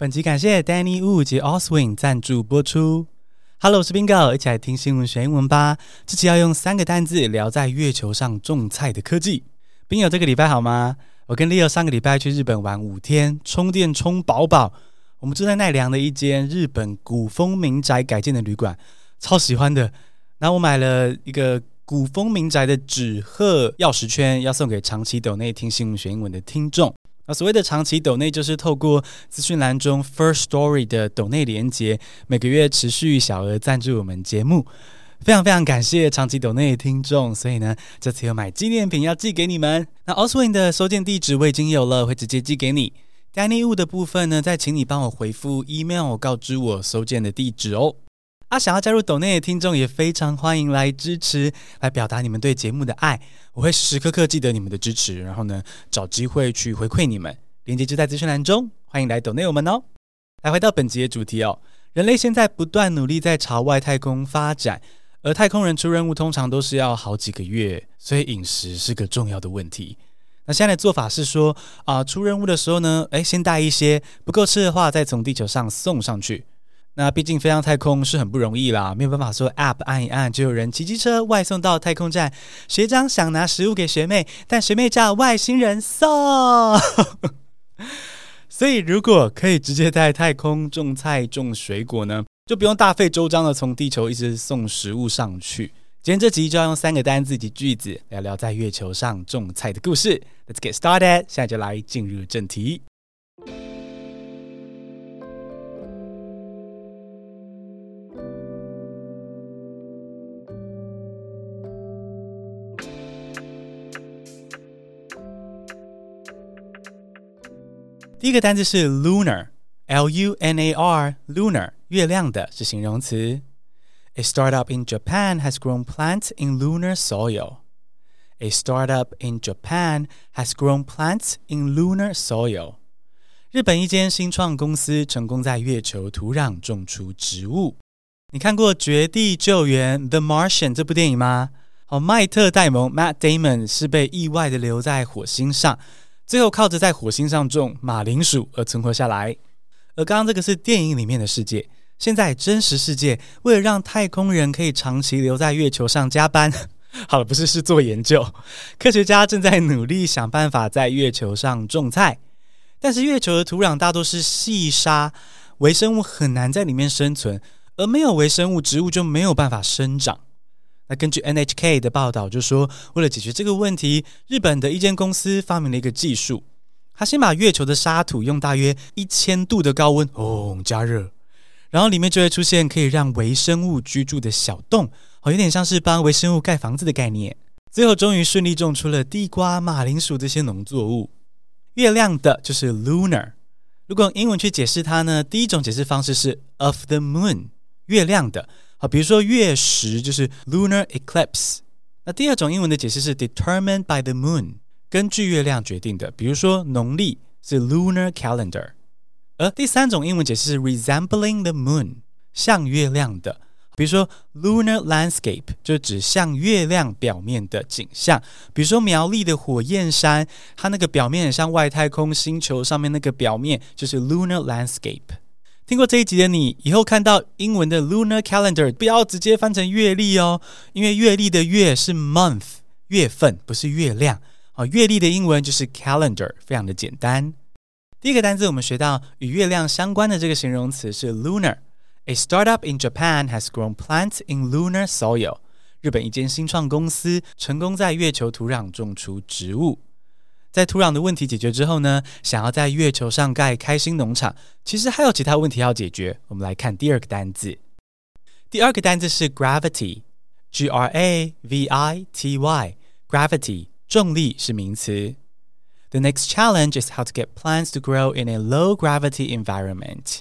本集感谢 Danny Wu 及 Oswin 赞助播出。Hello，我是 Bingo，一起来听新闻学英文吧。这期要用三个单字聊在月球上种菜的科技。Bingo，这个礼拜好吗？我跟 Leo 上个礼拜去日本玩五天，充电充饱饱。我们住在奈良的一间日本古风民宅改建的旅馆，超喜欢的。然后我买了一个古风民宅的纸鹤钥匙圈，要送给长期抖内听新闻学英文的听众。那所谓的长期抖内，就是透过资讯栏中 First Story 的抖内连接，每个月持续小额赞助我们节目，非常非常感谢长期抖内的听众。所以呢，这次有买纪念品要寄给你们。那 Oswin 的收件地址我已经有了，会直接寄给你。Danny Wu 的部分呢，再请你帮我回复 email 告知我收件的地址哦。啊，想要加入抖内的听众也非常欢迎来支持，来表达你们对节目的爱。我会时时刻刻记得你们的支持，然后呢，找机会去回馈你们。连接就在资讯栏中，欢迎来抖内我们哦。来回到本集的主题哦，人类现在不断努力在朝外太空发展，而太空人出任务通常都是要好几个月，所以饮食是个重要的问题。那现在的做法是说啊、出任务的时候呢，诶，先带一些，不够吃的话再从地球上送上去。那毕竟飞上太空是很不容易啦，没有办法说 App 按一按就有人骑机车外送到太空站。学长想拿食物给学妹，但学妹叫外星人送。所以如果可以直接在太空种菜种水果呢，就不用大费周章的从地球一直送食物上去。今天这集就要用三个单字及句子聊聊在月球上种菜的故事。Let's get started，现在就来进入正题。第一个单词是 lunar，L-U-N-A-R，lunar，月亮的是形容词。A startup in Japan has grown plants in lunar soil. A startup in Japan has grown plants in lunar soil. 日本一间新创公司成功在月球土壤种出植物。你看过《绝地救援》The Martian 这部电影吗？哦，麦特戴蒙 Matt Damon 是被意外的留在火星上。 最后靠着在火星上种马铃薯而存活下来，而刚刚这个是电影里面的世界。现在真实世界为了让太空人可以长期留在月球上加班，好了，不是是做研究，科学家正在努力想办法在月球上种菜。但是月球的土壤大多是细沙，微生物很难在里面生存，而没有微生物，植物就没有办法生长。那根据 NHK 的报道就说，为了解决这个问题，日本的一间公司发明了一个技术，他先把月球的沙土用大约一千度的高温哦加热，然后里面就会出现可以让微生物居住的小洞，哦，有点像是帮微生物盖房子的概念。最后终于顺利种出了地瓜、马铃薯这些农作物。月亮的就是 lunar，如果用英文去解释它呢，第一种解释方式是 of the moon，月亮的。好，比如说月食就是 lunar eclipse。那第二种英文的解释是 determined by the moon，根据月亮决定的。比如说农历是 lunar calendar。而第三种英文解释是 resembling the moon，像月亮的。比如说 lunar landscape 就指向月亮表面的景象。比如说苗栗的火焰山，它那个表面很像外太空星球上面那个表面，就是 lunar landscape。听过这一集的你，以后看到英文的 lunar calendar，不要直接翻成月历哦，因为月历的月是 month，月份，不是月亮。好，月历的英文就是 calendar，非常的简单。第一个单词我们学到与月亮相关的这个形容词是 lunar。A startup in Japan has grown plants in lunar soil。日本一间新创公司成功在月球土壤种出植物。在土壤的问题解决之后呢，想要在月球上盖开心农场，其实还有其他问题要解决。我们来看第二个单字，第二个单字是 gravity，G R A V I T Y，gravity 重力是名词。The next challenge is how to get plants to grow in a low gravity environment.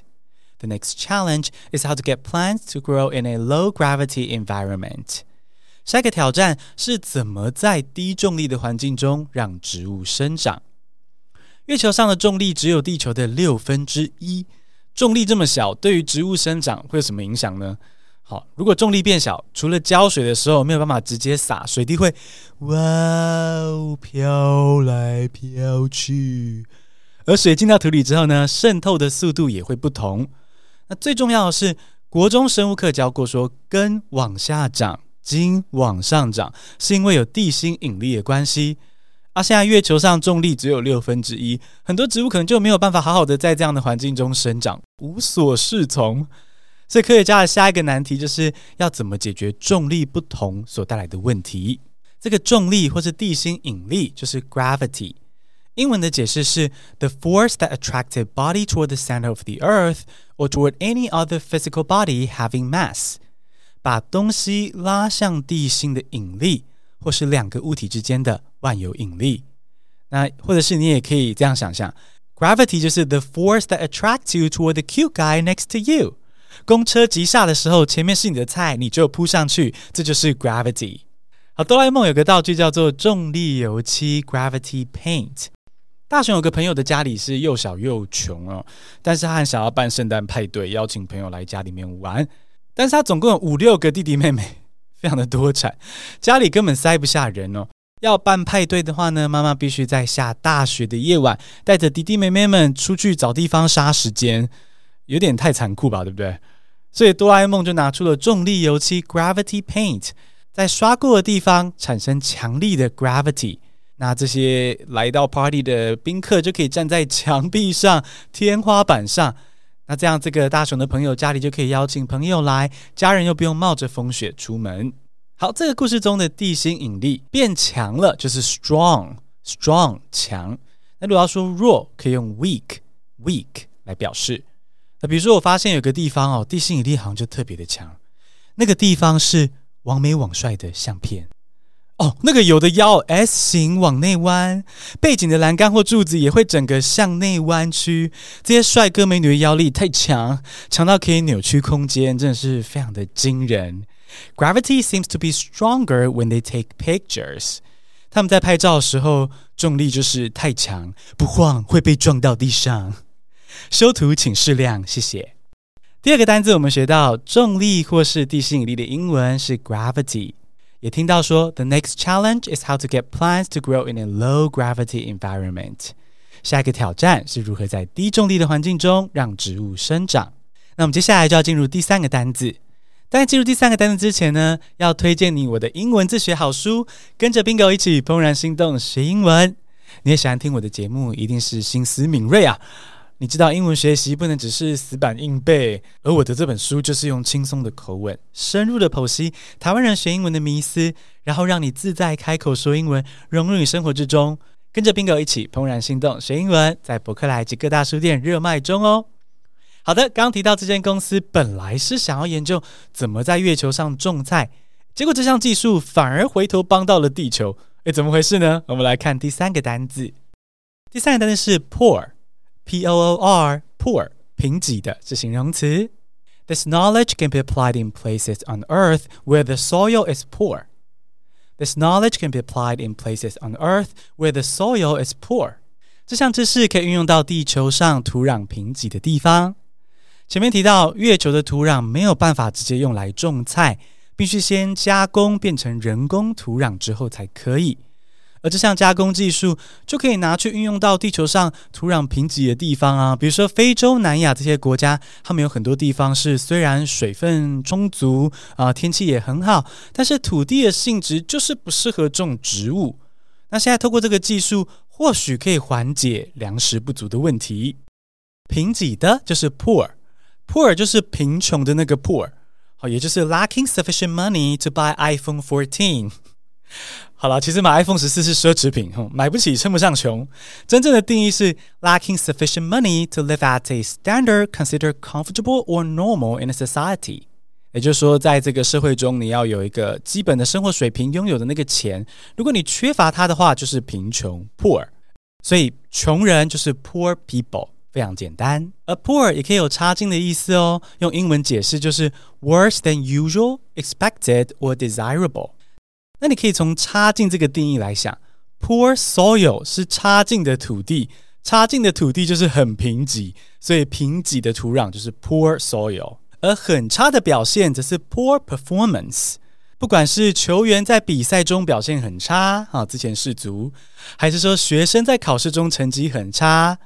The next challenge is how to get plants to grow in a low gravity environment. 下一个挑战是怎么在低重力的环境中让植物生长？月球上的重力只有地球的六分之一，重力这么小，对于植物生长会有什么影响呢？好，如果重力变小，除了浇水的时候没有办法直接洒，水滴会哇哦飘来飘去，而水进到土里之后呢，渗透的速度也会不同。那最重要的是，国中生物课教过说，根往下长，茎往上长，是因为有地心引力的关系。啊，现在月球上重力只有六分之一，很多植物可能就没有办法好好的在这样的环境中生长，无所适从。所以科学家的下一个难题就是要怎么解决重力不同所带来的问题。这个重力或是地心引力就是 gravity，英文的解释是 the force that attracted body toward the center of the earth or toward any other physical body having mass，把东西拉向地心的引力。或是两个物体之间的万有引力，那或者是你也可以这样想象，gravity 就是 the force that attracts you toward the cute guy next to you。公车急刹的时候，前面是你的菜，你就扑上去，这就是 gravity。好，哆啦 A 梦有个道具叫做重力油漆 （gravity paint）。大雄有个朋友的家里是又小又穷哦，但是他很想要办圣诞派对，邀请朋友来家里面玩，但是他总共有五六个弟弟妹妹。非常的多产，家里根本塞不下人哦。要办派对的话呢，妈妈必须在下大雪的夜晚，带着弟弟妹妹们出去找地方杀时间，有点太残酷吧，对不对？所以哆啦 A 梦就拿出了重力油漆 （Gravity Paint），在刷过的地方产生强力的 gravity，那这些来到 party 的宾客就可以站在墙壁上、天花板上。那这样，这个大雄的朋友家里就可以邀请朋友来，家人又不用冒着风雪出门。好，这个故事中的地心引力变强了，就是 strong，strong 强。那如果要说弱，可以用 weak，weak 来表示。那比如说，我发现有个地方哦，地心引力好像就特别的强，那个地方是王美网帅的相片。哦，那个有的腰 S 型往内弯，背景的栏杆或柱子也会整个向内弯曲。这些帅哥美女的腰力太强，强到可以扭曲空间，真的是非常的惊人。Gravity seems to be stronger when they take pictures。他们在拍照的时候，重力就是太强，不晃会被撞到地上。修图请适量，谢谢。第二个单字我们学到重力或是地心引力的英文是 gravity。也听到说，the next challenge is how to get plants to grow in a low gravity environment。下一个挑战是如何在低重力的环境中让植物生长。那我们接下来就要进入第三个单字。但在进入第三个单字之前呢，要推荐你我的英文自学好书，跟着 Bingo 一起怦然心动学英文。你也喜欢听我的节目，一定是心思敏锐啊。你知道英文学习不能只是死板硬背，而我的这本书就是用轻松的口吻，深入的剖析台湾人学英文的迷思，然后让你自在开口说英文，融入你生活之中。跟着 Bingo 一起怦然心动学英文，在博客来及各大书店热卖中哦。好的，刚提到这间公司本来是想要研究怎么在月球上种菜，结果这项技术反而回头帮到了地球。诶，怎么回事呢？我们来看第三个单字，第三个单字是 poor。P O O R poor 贫瘠的是形容词。This knowledge can be applied in places on Earth where the soil is poor. This knowledge can be applied in places on Earth where the soil is poor. 这项知识可以运用到地球上土壤贫瘠的地方。前面提到，月球的土壤没有办法直接用来种菜，必须先加工变成人工土壤之后才可以。 这项加工技术就可以拿去运用到地球上土壤贫瘠的地方啊，比如说非洲、南亚这些国家，他们有很多地方是虽然水分充足啊，天气也很好，但是土地的性质就是不适合种植物。那现在透过这个技术，或许可以缓解粮食不足的问题。贫瘠的就是 poor，poor 就是贫穷的那个 poor，好，也就是 lacking sufficient money to buy iPhone 14。好了，其实买 iPhone 十四是奢侈品，哼，买不起称不上穷。真正的定义是 lacking sufficient money to live at a standard considered comfortable or normal in a society。也就是说，在这个社会中，你要有一个基本的生活水平，拥有的那个钱，如果你缺乏它的话，就是贫穷 poor。所以穷人就是 poor people，非常简单。而 poor 也可以有差劲的意思哦，用英文解释就是 worse than usual, expected or desirable。 那你可以从差劲这个定义来想，poor soil 是差劲的土地，差劲的土地就是很贫瘠，所以贫瘠的土壤就是 poor soil。而很差的表现则是 poor performance。不管是球员在比赛中表现很差啊，之前世足，还是说学生在考试中成绩很差，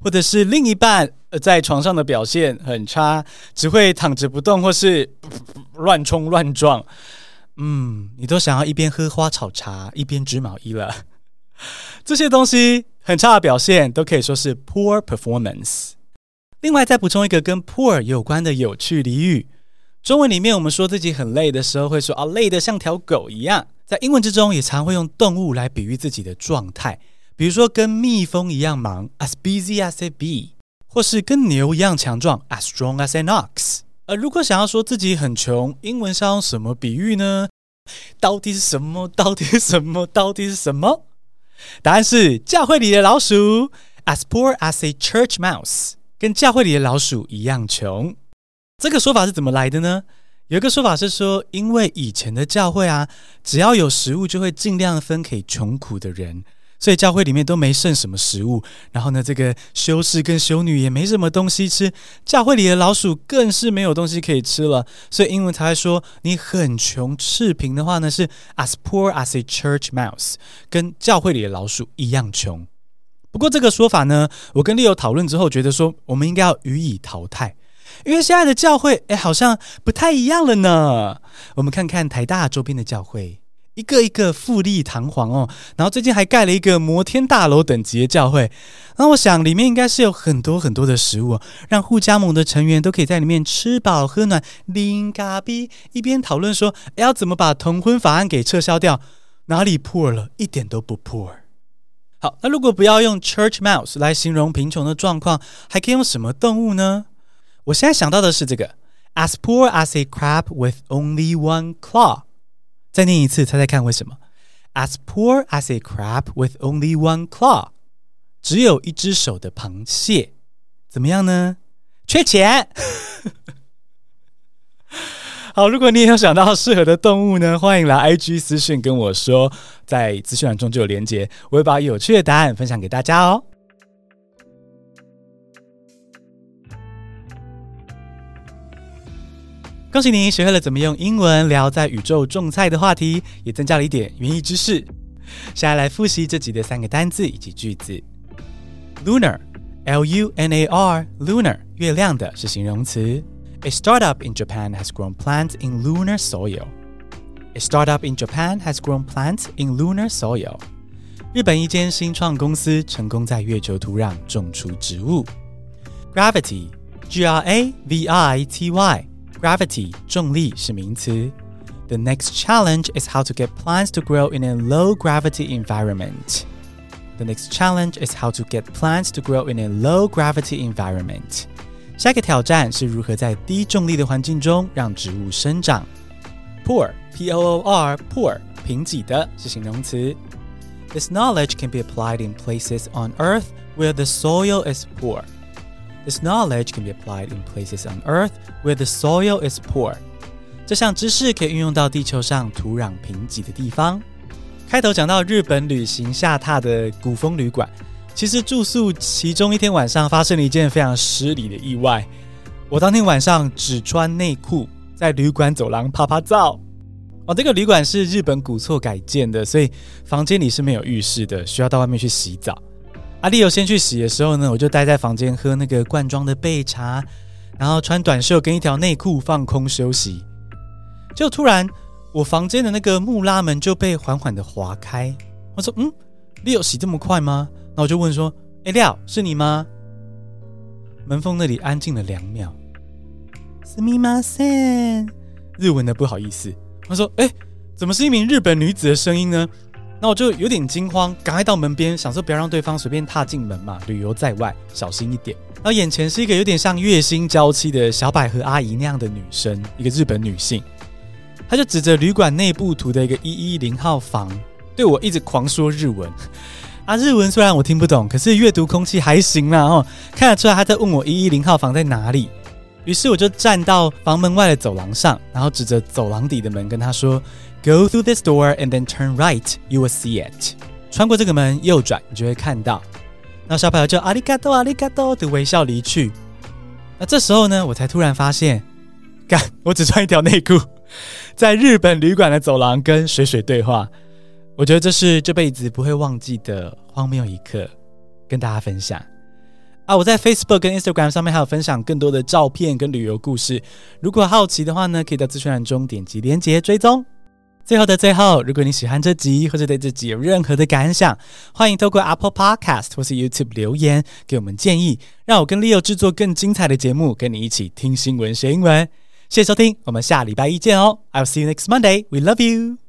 或者是另一半在床上的表现很差，只会躺着不动或是乱冲乱撞，嗯，你都想要一边喝花草茶一边织毛衣了。这些东西很差的表现都可以说是 poor performance。另外再补充一个跟 poor 有关的有趣俚语，中文里面我们说自己很累的时候会说啊，累得像条狗一样，在英文之中也常会用动物来比喻自己的状态。比如说，跟蜜蜂一样忙，as busy as a bee，或是跟牛一样强壮，as strong as an ox。而如果想要说自己很穷，英文上用什么比喻呢？到底是什么？到底是什么？到底是什么？答案是教会里的老鼠，as poor as a church mouse，跟教会里的老鼠一样穷。这个说法是怎么来的呢？有一个说法是说，因为以前的教会啊，只要有食物，就会尽量分给穷苦的人。所以教会里面都没剩什么食物，然后呢，这个修士跟修女也没什么东西吃，教会里的老鼠更是没有东西可以吃了。所以英文才会说，你很穷赤贫的话呢，是 as poor as a church mouse，跟教会里的老鼠一样穷。不过这个说法呢，我跟 Leo 讨论之后，觉得说我们应该要予以淘汰，因为现在的教会，哎，好像不太一样了呢。我们看看台大周边的教会。一个一个富丽堂皇哦，然后最近还盖了一个摩天大楼等级的教会，那我想里面应该是有很多很多的食物，让互加盟的成员都可以在里面吃饱喝暖，拎咖啡，一边讨论说要怎么把同婚法案给撤销掉，哪里 poor 了？一点都不 poor。好，那如果不要用 church mouse 来形容贫穷的状况，还可以用什么动物呢？我现在想到的是这个，as poor as a crab with only one claw。再念一次，猜猜看为什么？As poor as a crab with only one claw，只有一只手的螃蟹，怎么样呢？缺钱。好，如果你也有想到适合的动物呢，欢迎来 IG 私讯跟我说，在资讯栏中就有连结，我会把有趣的答案分享给大家哦。恭喜你学会了怎么用英文聊在宇宙种菜的话题，也增加了一点园艺知识。现在来复习这集的三个单字以及句子。Lunar，L-U-N-A-R，Lunar，月亮的是形容词。A startup in Japan has grown plants in lunar soil. A startup in Japan has grown plants in lunar soil. 日本一间新创公司成功在月球土壤种出植物。Gravity，G-R-A-V-I-T-Y。Gravity 重力是名词。The next challenge is how to get plants to grow in a low gravity environment. The next challenge is how to get plants to grow in a low gravity environment. 下一个挑战是如何在低重力的环境中让植物生长。Poor, P-O-O-R, poor 贫瘠的是形容词。This knowledge can be applied in places on Earth where the soil is poor. This knowledge can be applied in places on Earth where the soil is poor. 这项知识可以运用到地球上土壤贫瘠的地方。开头讲到日本旅行下榻的古风旅馆，其实住宿其中一天晚上发生了一件非常失礼的意外。我当天晚上只穿内裤在旅馆走廊啪啪照。哦，这个旅馆是日本古厝改建的，所以房间里是没有浴室的，需要到外面去洗澡。阿丽有先去洗的时候呢，我就待在房间喝那个罐装的焙茶，然后穿短袖跟一条内裤放空休息。就突然，我房间的那个木拉门就被缓缓的划开。我说：“嗯，丽有洗这么快吗？”那我就问说：“哎，廖，是你吗？”门缝那里安静了两秒。すみません，日文的不好意思。他说：“哎，怎么是一名日本女子的声音呢？” 那我就有点惊慌，赶快到门边，想说不要让对方随便踏进门嘛，旅游在外，小心一点。然后眼前是一个有点像月薪娇妻的小百合阿姨那样的女生，一个日本女性，她就指着旅馆内部图的一个一一零号房，对我一直狂说日文。啊，日文虽然我听不懂，可是阅读空气还行啦哦，看得出来她在问我一一零号房在哪里。于是我就站到房门外的走廊上，然后指着走廊底的门跟她说。Go through this door and then turn right. You will see it. 穿过这个门，右转，你就会看到。那小朋友就阿里嘎多，阿里嘎多的微笑离去。那这时候呢，我才突然发现，干，我只穿一条内裤，在日本旅馆的走廊跟水水对话。我觉得这是这辈子不会忘记的荒谬一刻，跟大家分享。啊，我在 Facebook 跟 Instagram 上面还有分享更多的照片跟旅游故事。如果好奇的话呢，可以到资讯栏中点击链接追踪。最后的最后，如果你喜欢这集或者对这集有任何的感想，欢迎透过 Apple Podcast 或是 YouTube 留言给我们建议，让我跟 Leo 制作更精彩的节目，跟你一起听新闻学英文。谢谢收听，我们下礼拜一见哦。I'll see you next Monday. We love you.